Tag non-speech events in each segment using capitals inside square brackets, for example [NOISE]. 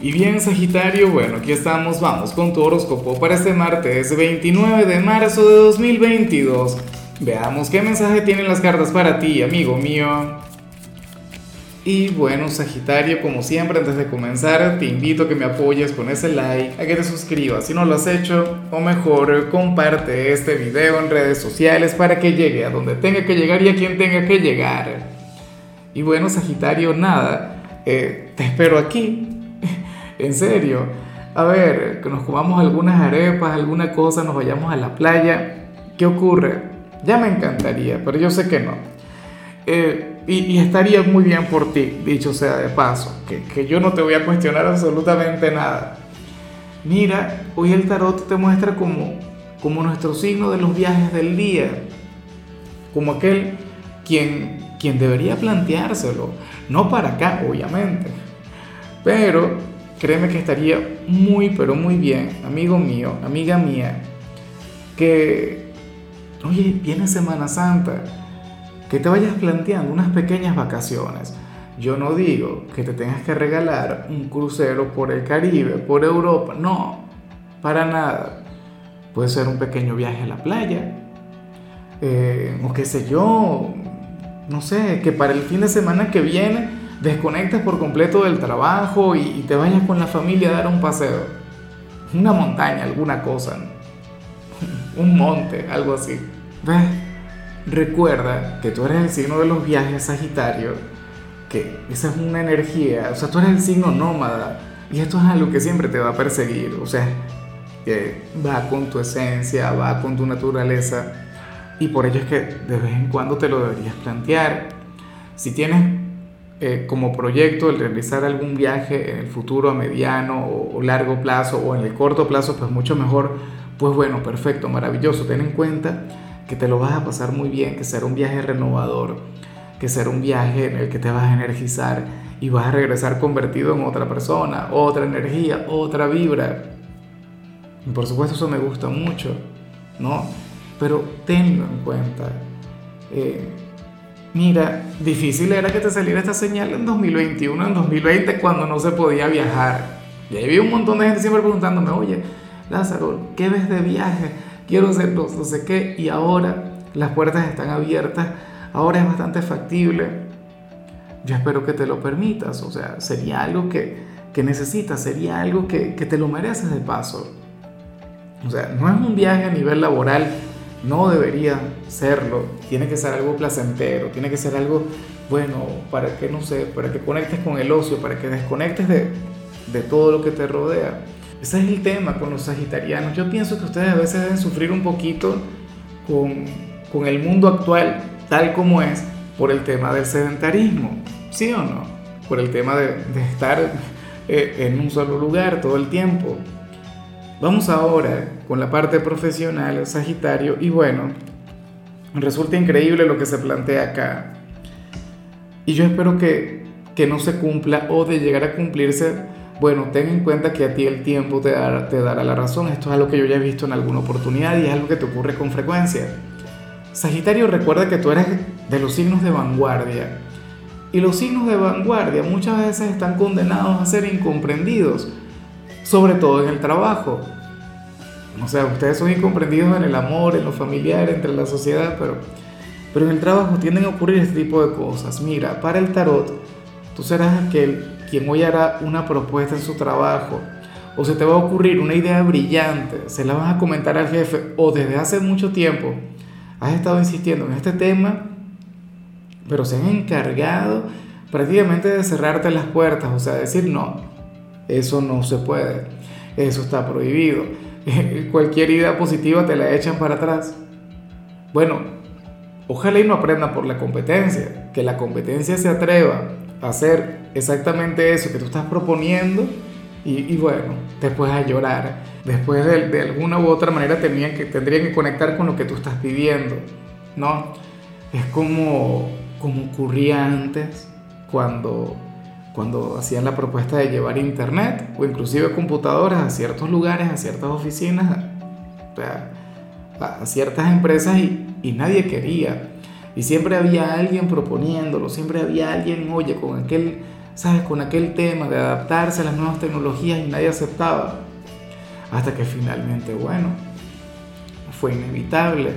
Y bien, Sagitario, bueno, aquí estamos, vamos con tu horóscopo para este martes 29 de marzo de 2022. Veamos qué mensaje tienen las cartas para ti, amigo mío. Y bueno, Sagitario, como siempre, antes de comenzar, te invito a que me apoyes con ese like, a que te suscribas si no lo has hecho, o mejor, comparte este video en redes sociales para que llegue a donde tenga que llegar y a quien tenga que llegar. Y bueno, Sagitario, nada, eh, te espero aquí [LAUGHS] en serio. A ver, que nos comamos algunas arepas, alguna cosa, nos vayamos a la playa. ¿Qué ocurre? Ya me encantaría, pero yo sé que no. Eh, y, estaría muy bien por ti, dicho sea de paso, que, que yo no te voy a cuestionar absolutamente nada. Mira, hoy el tarot te muestra como, como nuestro signo de los viajes del día, como aquel quien, quien debería planteárselo, no para acá, obviamente, pero créeme que estaría muy, pero muy bien, amigo mío, amiga mía, que, oye, viene Semana Santa, que te vayas planteando unas pequeñas vacaciones. Yo no digo que te tengas que regalar un crucero por el Caribe, por Europa, no, para nada. Puede ser un pequeño viaje a la playa, eh, o qué sé yo, no sé, que para el fin de semana que viene desconectes por completo del trabajo y, te vayas con la familia a dar un paseo. Una montaña, alguna cosa. [LAUGHS] un monte, algo así. ¿Ves? Recuerda que tú eres el signo de los viajes Sagitario, que esa es una energía, o sea, tú eres el signo nómada y esto es algo que siempre te va a perseguir, o sea, que va con tu esencia, va con tu naturaleza y por ello es que de vez en cuando te lo deberías plantear. Si tienes eh, como proyecto el realizar algún viaje en el futuro a mediano o, largo plazo o en el corto plazo, pues mucho mejor, pues bueno, perfecto, maravilloso. Ten en cuenta que te lo vas a pasar muy bien, que será un viaje renovador, que será un viaje en el que te vas a energizar y vas a regresar convertido en otra persona, otra energía, otra vibra. Y por supuesto eso me gusta mucho, ¿no? Pero tenlo en cuenta. Eh, Mira, difícil era que te saliera esta señal en 2021, en 2020, cuando no se podía viajar. Y ahí vi un montón de gente siempre preguntándome, oye, Lázaro, ¿qué ves de viaje? Quiero hacer no, sé qué. Y ahora las puertas están abiertas, ahora es bastante factible. Yo espero que te lo permitas, o sea, sería algo que, que necesitas, sería algo que, que te lo mereces de paso. O sea, no es un viaje a nivel laboral no debería serlo. Tiene que ser algo placentero, tiene que ser algo, bueno, para que, no sé, para que conectes con el ocio, para que desconectes de, de todo lo que te rodea. Ese es el tema con los sagitarianos. Yo pienso que ustedes a veces deben sufrir un poquito con, con el mundo actual tal como es por el tema del sedentarismo, ¿sí o no? Por el tema de, de estar eh, en un solo lugar todo el tiempo. Vamos ahora con la parte profesional, Sagitario, y bueno, resulta increíble lo que se plantea acá. Y yo espero que, que no se cumpla o de llegar a cumplirse, bueno, ten en cuenta que a ti el tiempo te te dará la razón. Esto es algo que yo ya he visto en alguna oportunidad y es algo que te ocurre con frecuencia. Sagitario, recuerda que tú eres de los signos de vanguardia. Y los signos de vanguardia muchas veces están condenados a ser incomprendidos, sobre todo en el trabajo. O sea, ustedes son incomprendidos en el amor, en lo familiar, entre la sociedad, pero, pero en el trabajo tienden a ocurrir este tipo de cosas. Mira, para el tarot, tú serás aquel quien hoy hará una propuesta en su trabajo, o se te va a ocurrir una idea brillante, se la vas a comentar al jefe, o desde hace mucho tiempo has estado insistiendo en este tema, pero se han encargado prácticamente de cerrarte las puertas, o sea, decir no, eso no se puede, eso está prohibido [LAUGHS] cualquier idea positiva te la echan para atrás. Bueno, ojalá y no aprenda por la competencia, que la competencia se atreva a hacer exactamente eso que tú estás proponiendo y, bueno, después a llorar. Después de, alguna u otra manera tendrían que, tendrían que conectar con lo que tú estás pidiendo, ¿no? Es como, como ocurría antes cuando cuando hacían la propuesta de llevar internet o inclusive computadoras a ciertos lugares, a ciertas oficinas, a, ciertas empresas y, nadie quería. Y siempre había alguien proponiéndolo, siempre había alguien, oye, con aquel ¿sabes? Con aquel tema de adaptarse a las nuevas tecnologías y nadie aceptaba. Hasta que finalmente, bueno, fue inevitable.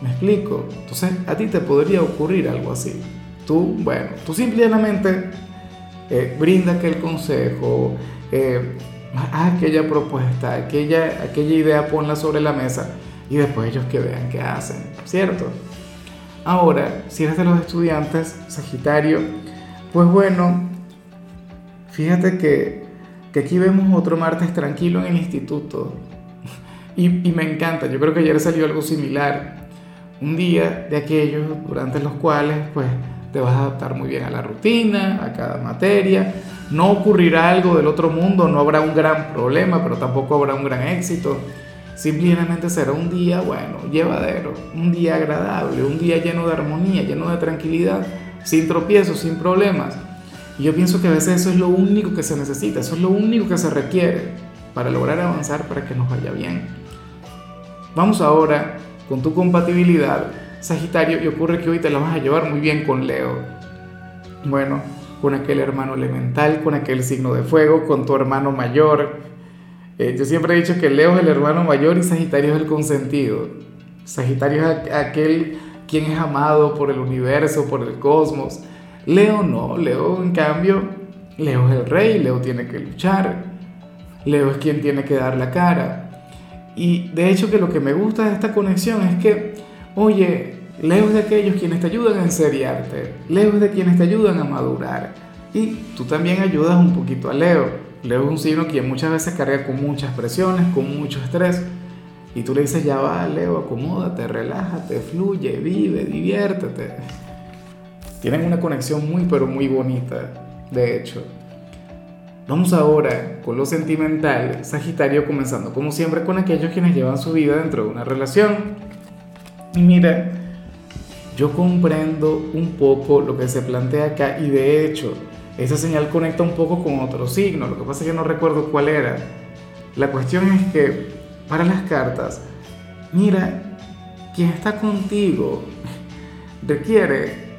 ¿Me explico? Entonces, a ti te podría ocurrir algo así. Tú, bueno, tú simplemente eh, brinda aquel consejo, eh, haz aquella propuesta, aquella, aquella idea, ponla sobre la mesa y después ellos que vean qué hacen, ¿cierto? Ahora, si eres de los estudiantes, Sagitario, pues bueno, fíjate que, que aquí vemos otro martes tranquilo en el instituto. Y, me encanta, yo creo que ayer salió algo similar. Un día de aquellos durante los cuales pues te vas a adaptar muy bien a la rutina, a cada materia. No ocurrirá algo del otro mundo, no habrá un gran problema, pero tampoco habrá un gran éxito. Simplemente será un día, bueno, llevadero, un día agradable, un día lleno de armonía, lleno de tranquilidad, sin tropiezos, sin problemas. Y yo pienso que a veces eso es lo único que se necesita, eso es lo único que se requiere para lograr avanzar, para que nos vaya bien. Vamos ahora con tu compatibilidad, Sagitario, y ocurre que hoy te la vas a llevar muy bien con Leo. Bueno, con aquel hermano elemental, con aquel signo de fuego, con tu hermano mayor, eh, yo siempre he dicho que Leo es el hermano mayor y Sagitario es el consentido. Sagitario es aquel quien es amado por el universo, por el cosmos. Leo no, Leo en cambio, Leo es el rey, Leo tiene que luchar, Leo es quien tiene que dar la cara. Y de hecho que lo que me gusta de esta conexión es que, oye, Leo es de aquellos quienes te ayudan a enseriarte, Leo es de quienes te ayudan a madurar. Y tú también ayudas un poquito a Leo. Leo es un signo que muchas veces carga con muchas presiones, con mucho estrés. Y tú le dices, ya va, Leo, acomódate, relájate, fluye, vive, diviértete. Tienen una conexión muy, pero muy bonita, de hecho. Vamos ahora con lo sentimental, Sagitario, comenzando como siempre con aquellos quienes llevan su vida dentro de una relación. Y mira, yo comprendo un poco lo que se plantea acá y de hecho, esa señal conecta un poco con otro signo, lo que pasa es que no recuerdo cuál era. La cuestión es que para las cartas, mira, quien está contigo requiere,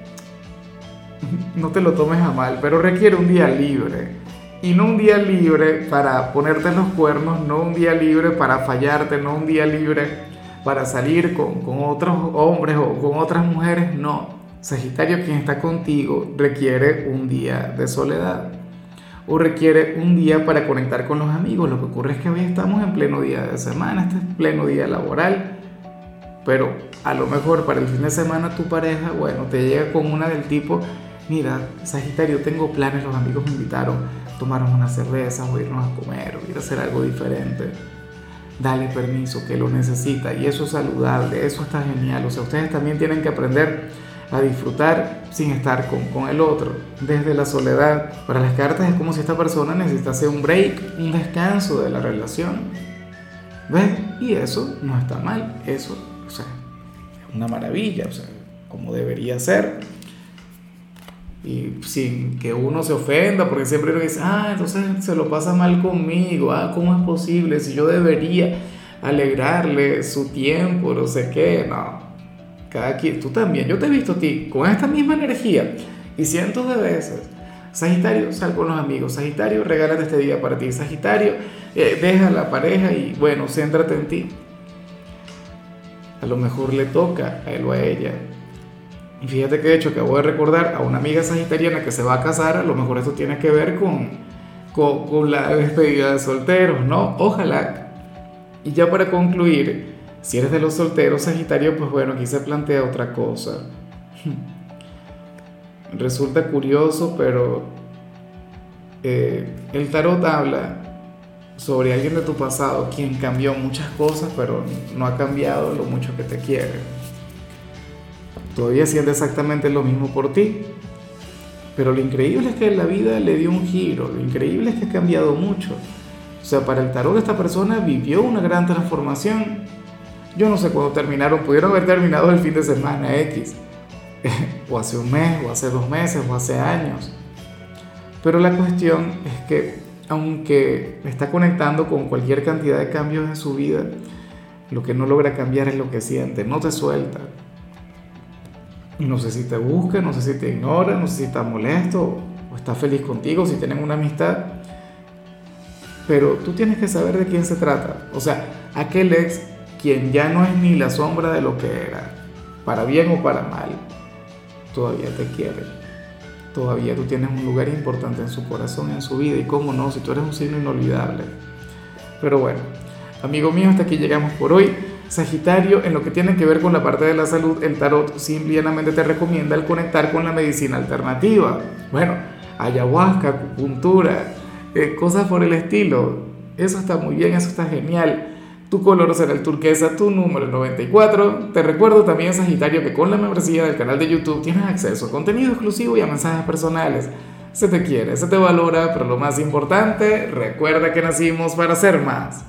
no te lo tomes a mal, pero requiere un día libre. Y no un día libre para ponerte en los cuernos, no un día libre para fallarte, no un día libre para salir con, con otros hombres o con otras mujeres, no Sagitario, quien está contigo, requiere un día de soledad o requiere un día para conectar con los amigos. Lo que ocurre es que hoy estamos en pleno día de semana, este es pleno día laboral, pero a lo mejor para el fin de semana tu pareja, bueno, te llega con una del tipo, mira, Sagitario, tengo planes, los amigos me invitaron, tomaron una cerveza o irnos a comer o ir a hacer algo diferente. Dale permiso, que lo necesita y eso es saludable, eso está genial. O sea, ustedes también tienen que aprender a disfrutar sin estar con, el otro, desde la soledad. Para las cartas es como si esta persona necesitase un break, un descanso de la relación. ¿Ves? Y eso no está mal, eso, es una maravilla, o sea, como debería ser. Y sin que uno se ofenda, porque siempre uno dice, ah, entonces se lo pasa mal conmigo, ah, ¿cómo es posible? Si yo debería alegrarle su tiempo, no sé qué, no, cada quien, tú también, yo te he visto a ti con esta misma energía y cientos de veces. Sagitario, sal con los amigos. Sagitario, regálate este día para ti. Sagitario, eh, deja la pareja y bueno, céntrate en ti. A lo mejor le toca a él o a ella. Y fíjate que de hecho acabo de recordar a una amiga sagitariana que se va a casar, a lo mejor esto tiene que ver con, con, la despedida de solteros, ¿no? Ojalá. Y ya para concluir, si eres de los solteros, Sagitario, pues bueno, aquí se plantea otra cosa. [LAUGHS] Resulta curioso, pero eh, el tarot habla sobre alguien de tu pasado quien cambió muchas cosas, pero no ha cambiado lo mucho que te quiere. Todavía siente exactamente lo mismo por ti. Pero lo increíble es que la vida le dio un giro, lo increíble es que ha cambiado mucho. O sea, para el tarot esta persona vivió una gran transformación yo no sé cuándo terminaron, pudieron haber terminado el fin de semana X, [LAUGHS] o hace un mes, o hace dos meses, o hace años. Pero la cuestión es que aunque está conectando con cualquier cantidad de cambios en su vida, lo que no logra cambiar es lo que siente, no te suelta. No sé si te busca, no sé si te ignora, no sé si está molesto o está feliz contigo, si tienen una amistad. Pero tú tienes que saber de quién se trata. O sea, aquel ex quien ya no es ni la sombra de lo que era, para bien o para mal, todavía te quiere. Todavía tú tienes un lugar importante en su corazón, en su vida. Y cómo no, si tú eres un signo inolvidable. Pero bueno, amigo mío, hasta aquí llegamos por hoy. Sagitario, en lo que tiene que ver con la parte de la salud, el tarot simplemente te recomienda el conectar con la medicina alternativa. Bueno, ayahuasca, acupuntura, eh, cosas por el estilo. Eso está muy bien, eso está genial. Tu color será el turquesa, tu número el 94. Te recuerdo también, Sagitario, que con la membresía del canal de YouTube tienes acceso a contenido exclusivo y a mensajes personales. Se te quiere, se te valora, pero lo más importante, recuerda que nacimos para ser más.